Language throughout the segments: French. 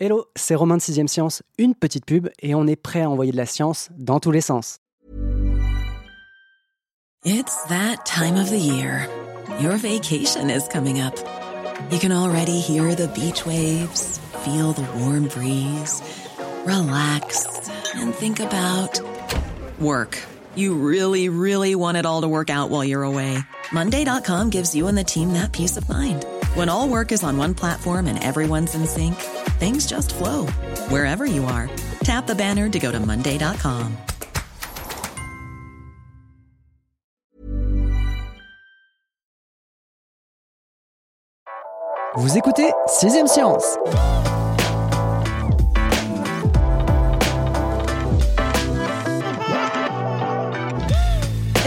Hello, c'est Romain de 6ème Science, une petite pub et on est prêt à envoyer de la science dans tous les sens. It's that time of the year. Your vacation is coming up. You can already hear the beach waves, feel the warm breeze, relax and think about work. You really, really want it all to work out while you're away. Monday.com gives you and the team that peace of mind. When all work is on one platform and everyone's in sync, things just flow wherever you are. Tap the banner to go to Monday.com. Vous écoutez 6ème Science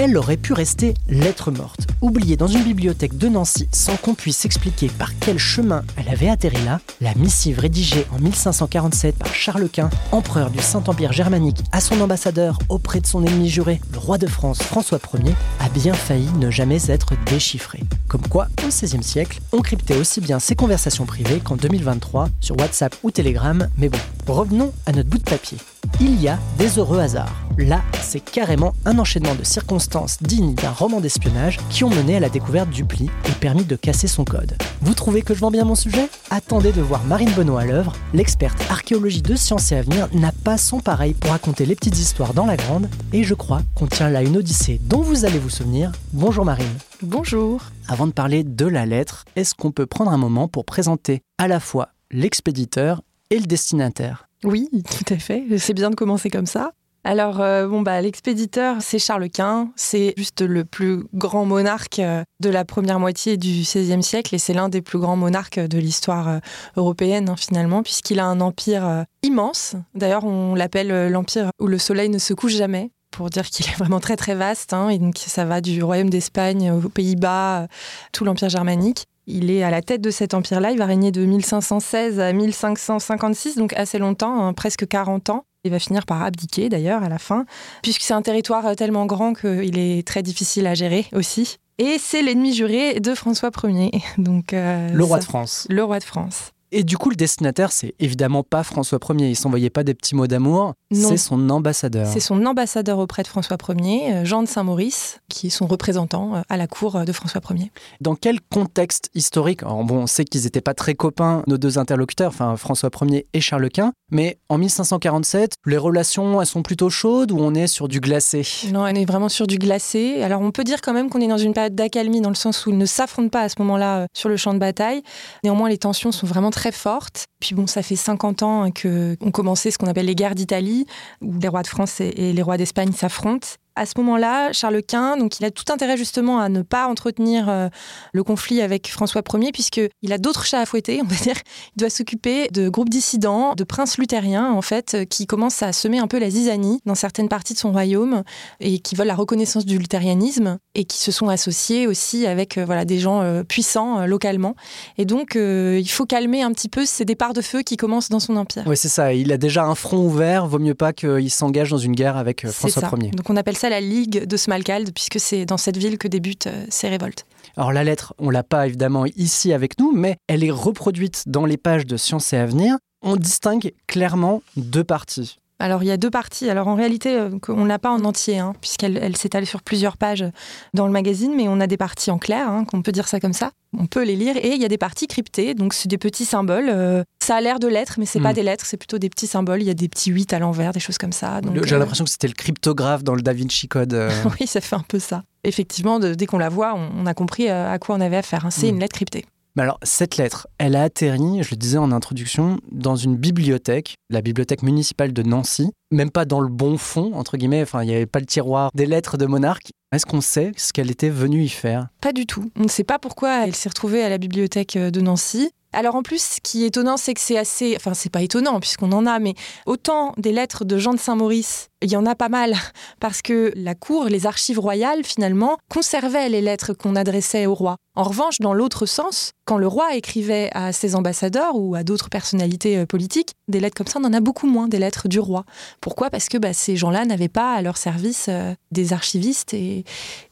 Elle aurait pu rester lettre morte, oubliée dans une bibliothèque de Nancy sans qu'on puisse expliquer par quel chemin elle avait atterri là. La missive rédigée en 1547 par Charles Quint, empereur du Saint-Empire germanique, à son ambassadeur auprès de son ennemi juré, le roi de France François Ier, a bien failli ne jamais être déchiffrée. Comme quoi, au XVIe siècle, on cryptait aussi bien ses conversations privées qu'en 2023 sur WhatsApp ou Telegram, mais bon, revenons à notre bout de papier. Il y a des heureux hasards. Là, c'est carrément un enchaînement de circonstances dignes d'un roman d'espionnage qui ont mené à la découverte du pli et permis de casser son code. Vous trouvez que je vends bien mon sujet? Attendez de voir Marine Benoît à l'œuvre. L'experte archéologie de Sciences et Avenir n'a pas son pareil pour raconter les petites histoires dans la grande, et je crois qu'on tient là une odyssée dont vous allez vous souvenir. Bonjour Marine. Bonjour. Avant de parler de la lettre, est-ce qu'on peut prendre un moment pour présenter à la fois l'expéditeur et le destinataire? Oui, tout à fait. C'est bien de commencer comme ça. Alors, euh, bon, bah, l'expéditeur, c'est Charles Quint. C'est juste le plus grand monarque euh, de la première moitié du XVIe siècle et c'est l'un des plus grands monarques de l'histoire euh, européenne, hein, finalement, puisqu'il a un empire immense. D'ailleurs, on l'appelle l'empire où le soleil ne se couche jamais pour dire qu'il est vraiment très très vaste. Hein, et donc ça va du royaume d'Espagne aux Pays-Bas, tout l'empire germanique. Il est à la tête de cet empire-là. Il va régner de 1516 à 1556, donc assez longtemps, hein, presque 40 ans. Il va finir par abdiquer d'ailleurs à la fin, puisque c'est un territoire tellement grand qu'il est très difficile à gérer aussi. Et c'est l'ennemi juré de François Ier. Donc, euh, le roi de France. Le roi de France. Et du coup, le destinataire, c'est évidemment pas François Ier. Il s'envoyait pas des petits mots d'amour. C'est son ambassadeur. C'est son ambassadeur auprès de François Ier, euh, Jean de Saint-Maurice, qui est son représentant euh, à la cour euh, de François Ier. Dans quel contexte historique bon, On sait qu'ils n'étaient pas très copains, nos deux interlocuteurs, enfin François Ier et Charles Quint, mais en 1547, les relations, elles sont plutôt chaudes ou on est sur du glacé? Non, on est vraiment sur du glacé. Alors on peut dire quand même qu'on est dans une période d'accalmie, dans le sens où ils ne s'affrontent pas à ce moment-là sur le champ de bataille. Néanmoins, les tensions sont vraiment très très forte. Puis bon, ça fait 50 ans que ont commencé ce qu'on appelle les guerres d'Italie, où les rois de France et les rois d'Espagne s'affrontent à ce moment-là, Charles Quint, donc il a tout intérêt justement à ne pas entretenir euh, le conflit avec François Ier, puisqu'il a d'autres chats à fouetter, on va dire. Il doit s'occuper de groupes dissidents, de princes luthériens, en fait, euh, qui commencent à semer un peu la zizanie dans certaines parties de son royaume et qui veulent la reconnaissance du luthérianisme et qui se sont associés aussi avec euh, voilà, des gens puissants localement. Et donc, il faut calmer un petit peu ces départs de feu qui commencent dans son empire. Oui, c'est ça. Il a déjà un front ouvert. Vaut mieux pas qu'il s'engage dans une guerre avec François Ier. Donc, on appelle ça la Ligue de Smalkalde, puisque c'est dans cette ville que débutent euh, ces révoltes. Alors la lettre, on l'a pas évidemment ici avec nous, mais elle est reproduite dans les pages de Sciences et Avenir. On distingue clairement deux parties. Alors il y a deux parties. Alors en réalité, euh, on n'a pas en entier, hein, puisqu'elle elle, s'étale sur plusieurs pages dans le magazine, mais on a des parties en clair, hein, qu'on peut dire ça comme ça. On peut les lire et il y a des parties cryptées, donc c'est des petits symboles. Euh, ça a l'air de lettres, mais c'est pas hmm. des lettres, c'est plutôt des petits symboles. Il y a des petits 8 à l'envers, des choses comme ça. J'ai euh, l'impression que c'était le cryptographe dans le Da Vinci Code. oui, ça fait un peu ça. Effectivement, dès qu'on la voit, on, a compris à quoi on avait affaire. Hein. C'est hmm. une lettre cryptée. Mais alors, cette lettre, elle a atterri, je le disais en introduction, dans une bibliothèque, la bibliothèque municipale de Nancy, même pas dans le bon fond, entre guillemets, enfin, il n'y avait pas le tiroir des lettres de monarque. Est-ce qu'on sait ce qu'elle était venue y faire? Pas du tout. On ne sait pas pourquoi elle s'est retrouvée à la bibliothèque de Nancy. Alors en plus, ce qui est étonnant, c'est que c'est assez... Enfin, c'est pas étonnant puisqu'on en a, mais autant des lettres de Jean de Saint-Maurice, il y en a pas mal, parce que la cour, les archives royales, finalement, conservaient les lettres qu'on adressait au roi. En revanche, dans l'autre sens, quand le roi écrivait à ses ambassadeurs ou à d'autres personnalités euh, politiques, des lettres comme ça, on en a beaucoup moins des lettres du roi. Pourquoi? Parce que bah, ces gens-là n'avaient pas à leur service euh, des archivistes et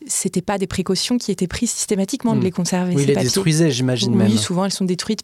c'était pas des précautions qui étaient prises systématiquement de hmm. les conserver. Oui, ils les détruisaient, j'imagine même. Oui, souvent elles sont détruites,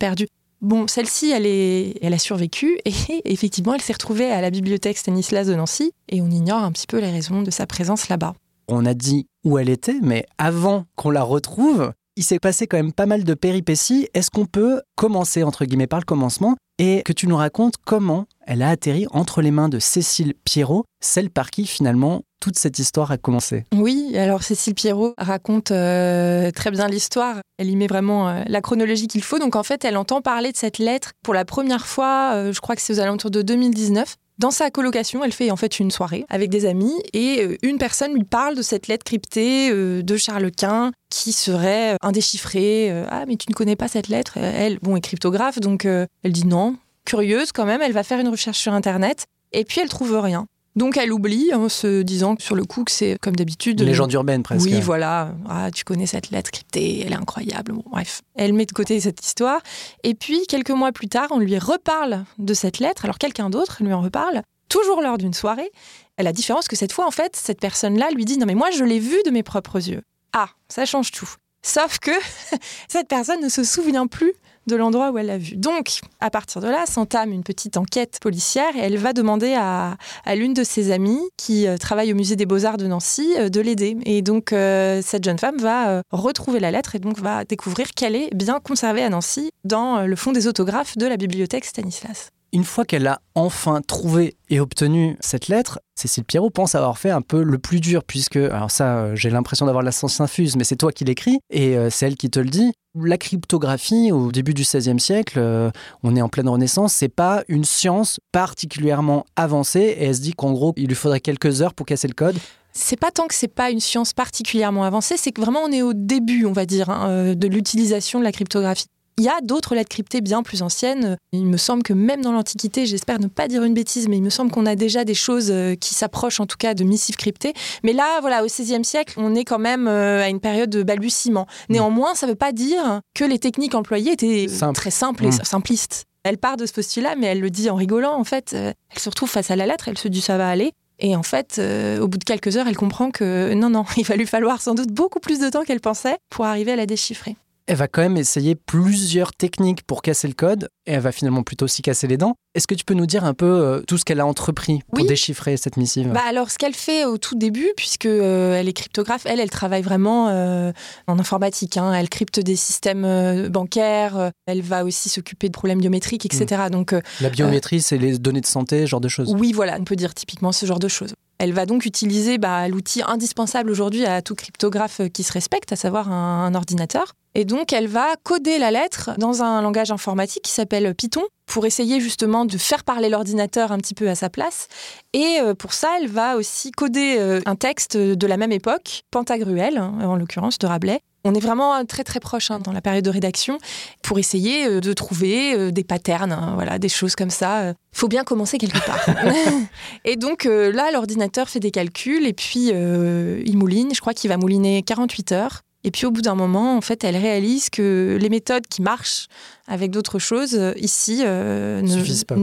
Bon, celle-ci, elle, elle a survécu et effectivement, elle s'est retrouvée à la bibliothèque Stanislas de Nancy et on ignore un petit peu les raisons de sa présence là-bas. On a dit où elle était, mais avant qu'on la retrouve, il s'est passé quand même pas mal de péripéties. Est-ce qu'on peut commencer, entre guillemets, par le commencement et que tu nous racontes comment elle a atterri entre les mains de Cécile Pierrot, celle par qui finalement toute cette histoire a commencé. Oui, alors Cécile Pierrot raconte euh, très bien l'histoire. Elle y met vraiment euh, la chronologie qu'il faut. Donc en fait, elle entend parler de cette lettre pour la première fois, euh, je crois que c'est aux alentours de 2019. Dans sa colocation, elle fait en fait une soirée avec des amis et une personne lui parle de cette lettre cryptée de Charles Quint qui serait indéchiffrée. Ah mais tu ne connais pas cette lettre? Elle, bon, est cryptographe, donc elle dit non. Curieuse quand même, elle va faire une recherche sur Internet et puis elle trouve rien. Donc elle oublie en se disant sur le coup que c'est comme d'habitude. Une légende urbaine presque. Oui, voilà. Ah, tu connais cette lettre cryptée, elle est incroyable. Bon, bref, elle met de côté cette histoire. Et puis quelques mois plus tard, on lui reparle de cette lettre. Alors quelqu'un d'autre lui en reparle, toujours lors d'une soirée. La différence que cette fois, en fait, cette personne-là lui dit non mais moi je l'ai vu de mes propres yeux. Ah, ça change tout. Sauf que cette personne ne se souvient plus de l'endroit où elle l'a vu. Donc, à partir de là, s'entame une petite enquête policière et elle va demander à, l'une de ses amies qui euh, travaille au musée des beaux-arts de Nancy euh, de l'aider. Et donc, euh, cette jeune femme va retrouver la lettre et donc va découvrir qu'elle est bien conservée à Nancy dans le fond des autographes de la bibliothèque Stanislas. Une fois qu'elle a enfin trouvé et obtenu cette lettre, Cécile Pierrot pense avoir fait un peu le plus dur, puisque, alors ça, j'ai l'impression d'avoir la sens infuse, mais c'est toi qui l'écris, et c'est elle qui te le dit. La cryptographie, au début du XVIe siècle, euh, on est en pleine Renaissance, c'est pas une science particulièrement avancée et elle se dit qu'en gros, il lui faudrait quelques heures pour casser le code. C'est pas tant que c'est pas une science particulièrement avancée, c'est que vraiment on est au début, on va dire, hein, euh, de l'utilisation de la cryptographie. Il y a d'autres lettres cryptées bien plus anciennes. Il me semble que même dans l'Antiquité, j'espère ne pas dire une bêtise, mais il me semble qu'on a déjà des choses euh, qui s'approchent en tout cas de missives cryptées. Mais là, voilà, au XVIe siècle, on est quand même euh, à une période de balbutiement. Mm. Néanmoins, ça ne veut pas dire que les techniques employées étaient très simples et mm. simplistes. Elle part de ce postulat, mais elle le dit en rigolant. En fait, euh, elle se retrouve face à la lettre, elle se dit ça va aller. Et en fait, au bout de quelques heures, elle comprend que non, non, il va lui falloir sans doute beaucoup plus de temps qu'elle pensait pour arriver à la déchiffrer elle va quand même essayer plusieurs techniques pour casser le code et elle va finalement plutôt s'y casser les dents. Est-ce que tu peux nous dire un peu euh, tout ce qu'elle a entrepris pour déchiffrer cette missive? Bah Alors, ce qu'elle fait au tout début, puisque euh, elle est cryptographe, elle, elle travaille vraiment euh, en informatique. Hein. Elle crypte des systèmes bancaires. Elle va aussi s'occuper de problèmes biométriques, etc. Hmm. Donc, la biométrie, c'est les données de santé, ce genre de choses. Oui, voilà, on peut dire typiquement ce genre de choses. Elle va donc utiliser bah, l'outil indispensable aujourd'hui à tout cryptographe qui se respecte, à savoir un ordinateur. Et donc, elle va coder la lettre dans un langage informatique qui s'appelle Python pour essayer justement de faire parler l'ordinateur un petit peu à sa place. Et euh, pour ça, elle va aussi coder euh, un texte de la même époque, Pantagruel, hein, en l'occurrence de Rabelais. On est vraiment très très proche hein, dans la période de rédaction pour essayer euh, de trouver des patterns, hein, voilà, des choses comme ça. Il faut bien commencer quelque part. et donc là, l'ordinateur fait des calculs et puis il mouline. Je crois qu'il va mouliner 48 heures. Et puis au bout d'un moment, en fait, elle réalise que les méthodes qui marchent avec d'autres choses euh, ici euh, ne,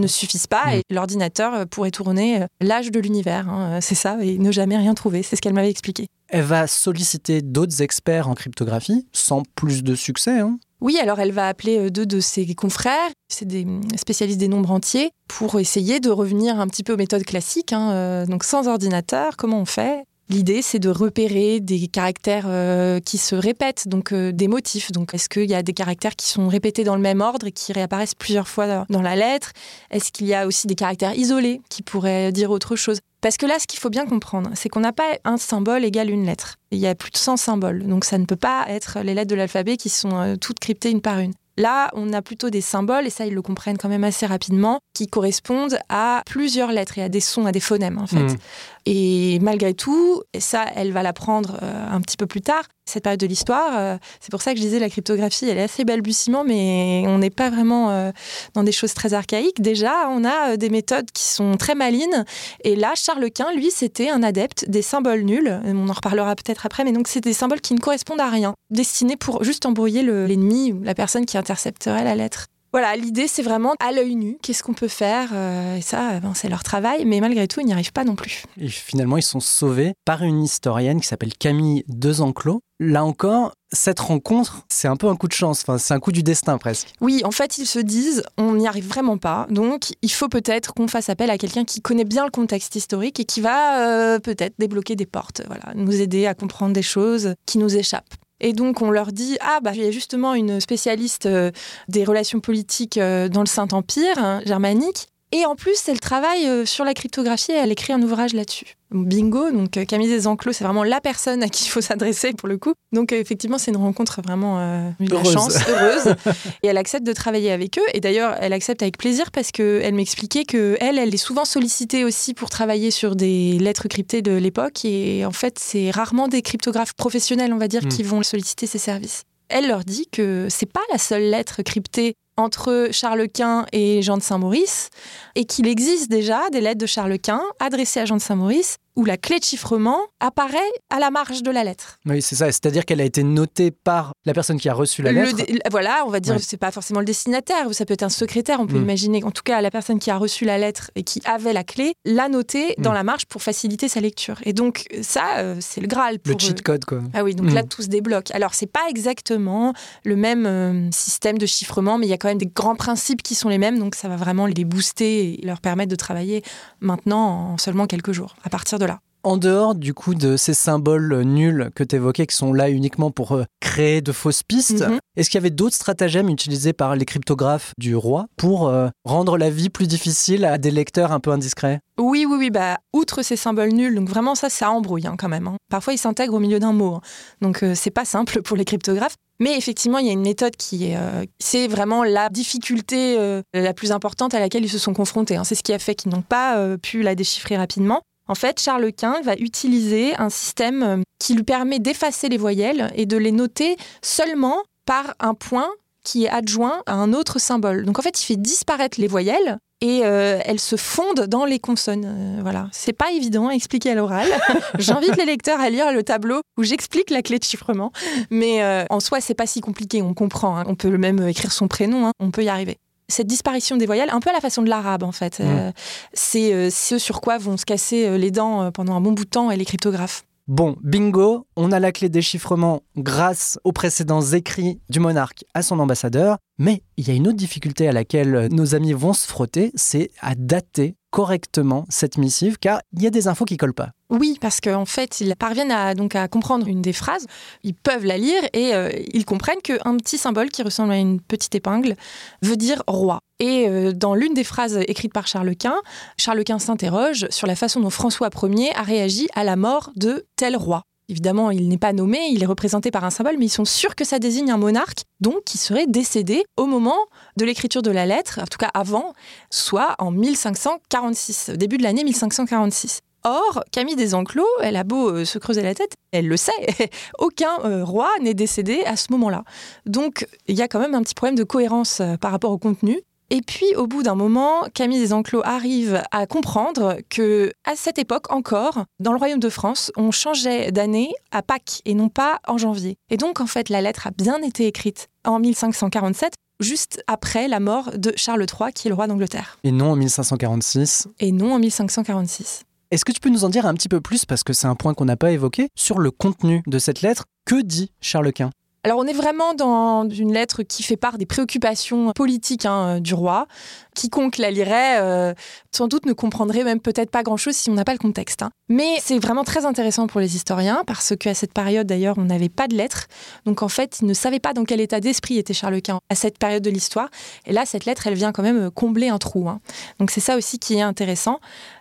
suffisent pas, mm. et l'ordinateur euh, pourrait tourner l'âge de l'univers. Hein, c'est ça, et ne jamais rien trouver. C'est ce qu'elle m'avait expliqué. Elle va solliciter d'autres experts en cryptographie sans plus de succès. Hein. Oui, alors elle va appeler deux de ses confrères, c'est des spécialistes des nombres entiers, pour essayer de revenir un petit peu aux méthodes classiques. Hein, donc sans ordinateur, comment on fait? L'idée, c'est de repérer des caractères euh, qui se répètent, donc euh, des motifs. Donc, est-ce qu'il y a des caractères qui sont répétés dans le même ordre et qui réapparaissent plusieurs fois dans la lettre? Est-ce qu'il y a aussi des caractères isolés qui pourraient dire autre chose? Parce que là, ce qu'il faut bien comprendre, c'est qu'on n'a pas un symbole égal une lettre. Il y a plus de 100 symboles. Donc, ça ne peut pas être les lettres de l'alphabet qui sont euh, toutes cryptées une par une. Là, on a plutôt des symboles, et ça, ils le comprennent quand même assez rapidement, qui correspondent à plusieurs lettres et à des sons, à des phonèmes, en fait. Mmh. Et malgré tout, et ça, elle va l'apprendre euh, un petit peu plus tard, cette période de l'histoire. Euh, c'est pour ça que je disais la cryptographie, elle est assez balbutiement, mais on n'est pas vraiment euh, dans des choses très archaïques. Déjà, on a des méthodes qui sont très malines. Et là, Charles Quint, lui, c'était un adepte des symboles nuls. On en reparlera peut-être après, mais donc c'est des symboles qui ne correspondent à rien, destinés pour juste embrouiller l'ennemi ou la personne qui intercepterait la lettre. Voilà, l'idée c'est vraiment à l'œil nu, qu'est-ce qu'on peut faire euh, Et ça, ben, c'est leur travail, mais malgré tout, ils n'y arrivent pas non plus. Et finalement, ils sont sauvés par une historienne qui s'appelle Camille Dezenclos. Là encore, cette rencontre, c'est un peu un coup de chance, enfin, c'est un coup du destin presque. Oui, en fait, ils se disent, on n'y arrive vraiment pas, donc il faut peut-être qu'on fasse appel à quelqu'un qui connaît bien le contexte historique et qui va euh, peut-être débloquer des portes, voilà, nous aider à comprendre des choses qui nous échappent. Et donc on leur dit ah bah il y a justement une spécialiste euh, des relations politiques euh, dans le Saint-Empire hein, germanique. Et en plus, elle travaille euh, sur la cryptographie et elle écrit un ouvrage là-dessus. Bingo, donc Camille Desenclos, c'est vraiment la personne à qui il faut s'adresser pour le coup. Donc effectivement, c'est une rencontre vraiment une heureuse. chance, heureuse. et elle accepte de travailler avec eux. Et d'ailleurs, elle accepte avec plaisir parce qu'elle m'expliquait que elle, elle est souvent sollicitée aussi pour travailler sur des lettres cryptées de l'époque. Et en fait, c'est rarement des cryptographes professionnels, on va dire, Mm. qui vont solliciter ses services. Elle leur dit que c'est pas la seule lettre cryptée entre Charles Quint et Jean de Saint-Maurice, et qu'il existe déjà des lettres de Charles Quint adressées à Jean de Saint-Maurice, où la clé de chiffrement apparaît à la marge de la lettre. Oui, c'est ça. C'est-à-dire qu'elle a été notée par la personne qui a reçu la Le lettre. voilà, on va dire, Ouais. c'est pas forcément le destinataire, ou ça peut être un secrétaire, on peut Mm. imaginer. En tout cas, la personne qui a reçu la lettre et qui avait la clé, l'a notée dans Mm. la marge pour faciliter sa lecture. Et donc, ça, euh, c'est le Graal pour Le cheat code, quoi. Ah oui, donc Mm. là, tout se débloque. Alors, c'est pas exactement le même euh, système de chiffrement, mais il y a quand même des grands principes qui sont les mêmes, donc ça va vraiment les booster et leur permettre de travailler maintenant en seulement quelques jours, à partir de là. En dehors du coup de ces symboles euh, nuls que tu évoquais, qui sont là uniquement pour euh, créer de fausses pistes, Mhm. est-ce qu'il y avait d'autres stratagèmes utilisés par les cryptographes du roi pour euh, rendre la vie plus difficile à des lecteurs un peu indiscrets? Oui, oui, oui, bah, outre ces symboles nuls, donc vraiment ça, ça embrouille hein, quand même. hein. Parfois, ils s'intègrent au milieu d'un mot, hein. donc euh, c'est pas simple pour les cryptographes. Mais effectivement, il y a une méthode qui est, euh, c'est vraiment la difficulté euh, la plus importante à laquelle ils se sont confrontés. hein. C'est ce qui a fait qu'ils n'ont pas euh, pu la déchiffrer rapidement. En fait, Charles Quint va utiliser un système euh, qui lui permet d'effacer les voyelles et de les noter seulement par un point qui est adjoint à un autre symbole. Donc en fait, il fait disparaître les voyelles et euh, elles se fondent dans les consonnes. Euh, voilà, c'est pas évident à expliquer à l'oral. J'invite les lecteurs à lire le tableau où j'explique la clé de chiffrement, mais en soi, c'est pas si compliqué. On comprend. hein. On peut même écrire son prénom. hein. On peut y arriver. Cette disparition des voyelles, un peu à la façon de l'arabe en fait, euh, c'est euh, ce sur quoi vont se casser euh, les dents pendant un bon bout de temps et les cryptographes. Bon, bingo, on a la clé de déchiffrement grâce aux précédents écrits du monarque à son ambassadeur, mais il y a une autre difficulté à laquelle nos amis vont se frotter, c'est à dater correctement cette missive, car il y a des infos qui collent pas. Oui, parce qu'en fait, ils parviennent à, donc à comprendre une des phrases, ils peuvent la lire et euh, ils comprennent qu'un petit symbole qui ressemble à une petite épingle veut dire roi. Et euh, dans l'une des phrases écrites par Charles Quint, Charles Quint s'interroge sur la façon dont François Ier a réagi à la mort de tel roi. Évidemment, il n'est pas nommé, il est représenté par un symbole, mais ils sont sûrs que ça désigne un monarque, donc qui serait décédé au moment de l'écriture de la lettre, en tout cas avant, soit en 1546, au début de l'année 1546. Or, Camille Desenclos, elle a beau euh, se creuser la tête, elle le sait, aucun euh, roi n'est décédé à ce moment-là. Donc, il y a quand même un petit problème de cohérence euh, par rapport au contenu. Et puis, au bout d'un moment, Camille Desenclos arrive à comprendre que, à cette époque encore, dans le royaume de France, on changeait d'année à Pâques et non pas en janvier. Et donc, en fait, la lettre a bien été écrite en 1547, juste après la mort de Charles III, qui est le roi d'Angleterre, Et non en 1546. et non en 1546. Est-ce que tu peux nous en dire un petit peu plus, parce que c'est un point qu'on n'a pas évoqué, sur le contenu de cette lettre? Que dit Charles Quint? Alors on est vraiment dans une lettre qui fait part des préoccupations politiques hein, du roi. Quiconque la lirait, euh, sans doute ne comprendrait même peut-être pas grand-chose si on n'a pas le contexte. hein. Mais c'est vraiment très intéressant pour les historiens parce qu'à cette période d'ailleurs on n'avait pas de lettres. Donc en fait ils ne savaient pas dans quel état d'esprit était Charles Quint à cette période de l'histoire. Et là cette lettre elle vient quand même combler un trou. hein. Donc c'est ça aussi qui est intéressant.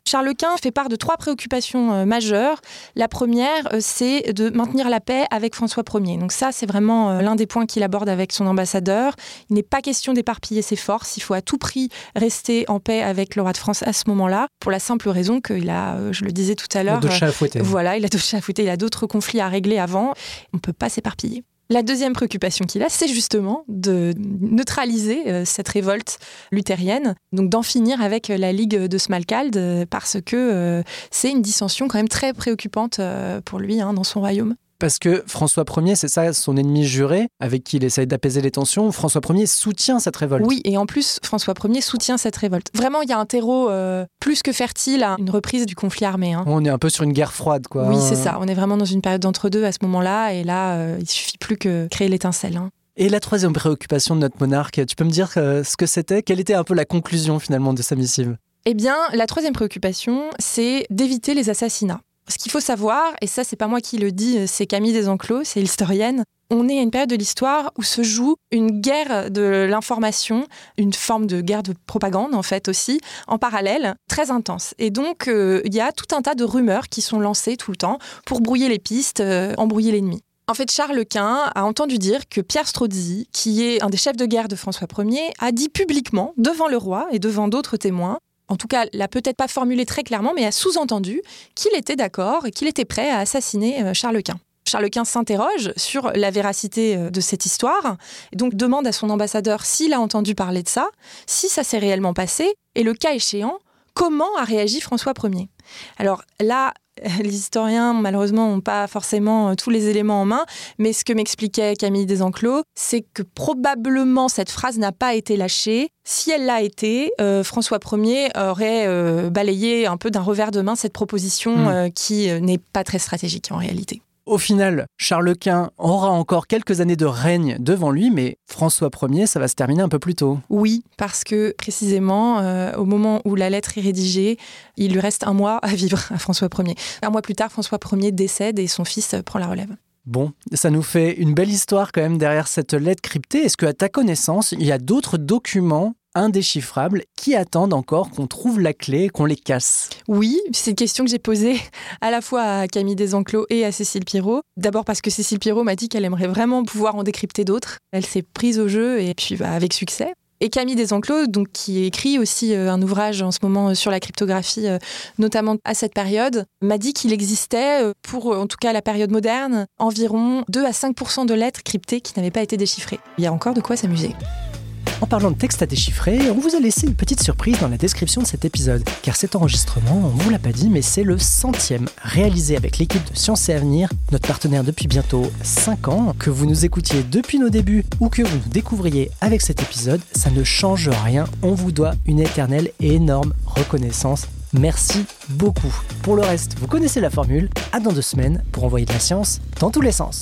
Charles Quint fait part de trois préoccupations euh, majeures. La première, euh, c'est de maintenir la paix avec François Ier. Donc ça, c'est vraiment euh, l'un des points qu'il aborde avec son ambassadeur. Il n'est pas question d'éparpiller ses forces. Il faut à tout prix rester en paix avec le roi de France à ce moment-là, pour la simple raison qu'il a, je le disais tout à l'heure, De chat à fouetter. voilà, il a d'autres chats à fouetter, il a d'autres conflits à régler avant. On ne peut pas s'éparpiller. La deuxième préoccupation qu'il a, c'est justement de neutraliser euh, cette révolte luthérienne, donc d'en finir avec euh, la Ligue de Smalcald, euh, parce que c'est une dissension quand même très préoccupante pour lui hein, dans son royaume. Parce que François Ier, c'est ça son ennemi juré, avec qui il essaye d'apaiser les tensions. François Ier soutient cette révolte. Oui, et en plus, François Ier soutient cette révolte. Vraiment, il y a un terreau euh, plus que fertile à une reprise du conflit armé. Hein. On est un peu sur une guerre froide, quoi. Oui, c'est ça. On est vraiment dans une période d'entre-deux à ce moment-là, et là, euh, il suffit plus que créer l'étincelle. Hein. Et la troisième préoccupation de notre monarque, tu peux me dire euh, ce que c'était? Quelle était un peu la conclusion finalement de sa missive? Eh bien, la troisième préoccupation, c'est d'éviter les assassinats. Ce qu'il faut savoir, et ça c'est pas moi qui le dis, c'est Camille Desenclos, c'est l'historienne, on est à une période de l'histoire où se joue une guerre de l'information, une forme de guerre de propagande en fait aussi, en parallèle, très intense. Et donc euh, il y a tout un tas de rumeurs qui sont lancées tout le temps pour brouiller les pistes, euh, embrouiller l'ennemi. En fait, Charles Quint a entendu dire que Pierre Strozzi, qui est un des chefs de guerre de François Ier, a dit publiquement, devant le roi et devant d'autres témoins, en tout cas, l'a peut-être pas formulé très clairement, mais a sous-entendu qu'il était d'accord et qu'il était prêt à assassiner euh, Charles Quint. Charles Quint s'interroge sur la véracité euh, de cette histoire, et donc demande à son ambassadeur s'il a entendu parler de ça, si ça s'est réellement passé, et le cas échéant, comment a réagi François Ier. Alors là, les historiens, malheureusement, n'ont pas forcément euh, tous les éléments en main, mais ce que m'expliquait Camille Desenclos, c'est que probablement cette phrase n'a pas été lâchée. Si elle l'a été, euh, François Ier aurait euh, balayé un peu d'un revers de main cette proposition hmm. qui n'est pas très stratégique en réalité. Au final, Charles Quint aura encore quelques années de règne devant lui, mais François Ier, ça va se terminer un peu plus tôt. Oui, parce que précisément, euh, au moment où la lettre est rédigée, il lui reste un mois à vivre à François Ier. Un mois plus tard, François Ier décède et son fils prend la relève. Bon, ça nous fait une belle histoire quand même derrière cette lettre cryptée. Est-ce qu'à ta connaissance, il y a d'autres documents indéchiffrables qui attendent encore qu'on trouve la clé, qu'on les casse Oui, c'est une question que j'ai posée à la fois à Camille Desenclos et à Cécile Pirot. D'abord parce que Cécile Pirot m'a dit qu'elle aimerait vraiment pouvoir en décrypter d'autres. Elle s'est prise au jeu et puis bah, avec succès. Et Camille Desenclos, donc, qui écrit aussi euh, un ouvrage en ce moment euh, sur la cryptographie, euh, notamment à cette période, m'a dit qu'il existait, pour en tout cas la période moderne, environ 2 à 5 de lettres cryptées qui n'avaient pas été déchiffrées. Il y a encore de quoi s'amuser. En parlant de texte à déchiffrer, on vous a laissé une petite surprise dans la description de cet épisode, car cet enregistrement, on vous l'a pas dit, mais c'est le centième réalisé avec l'équipe de Sciences et Avenir, notre partenaire depuis bientôt 5 ans. Que vous nous écoutiez depuis nos débuts ou que vous nous découvriez avec cet épisode, ça ne change rien. On vous doit une éternelle et énorme reconnaissance. Merci beaucoup. Pour le reste, vous connaissez la formule. À dans deux semaines pour envoyer de la science dans tous les sens.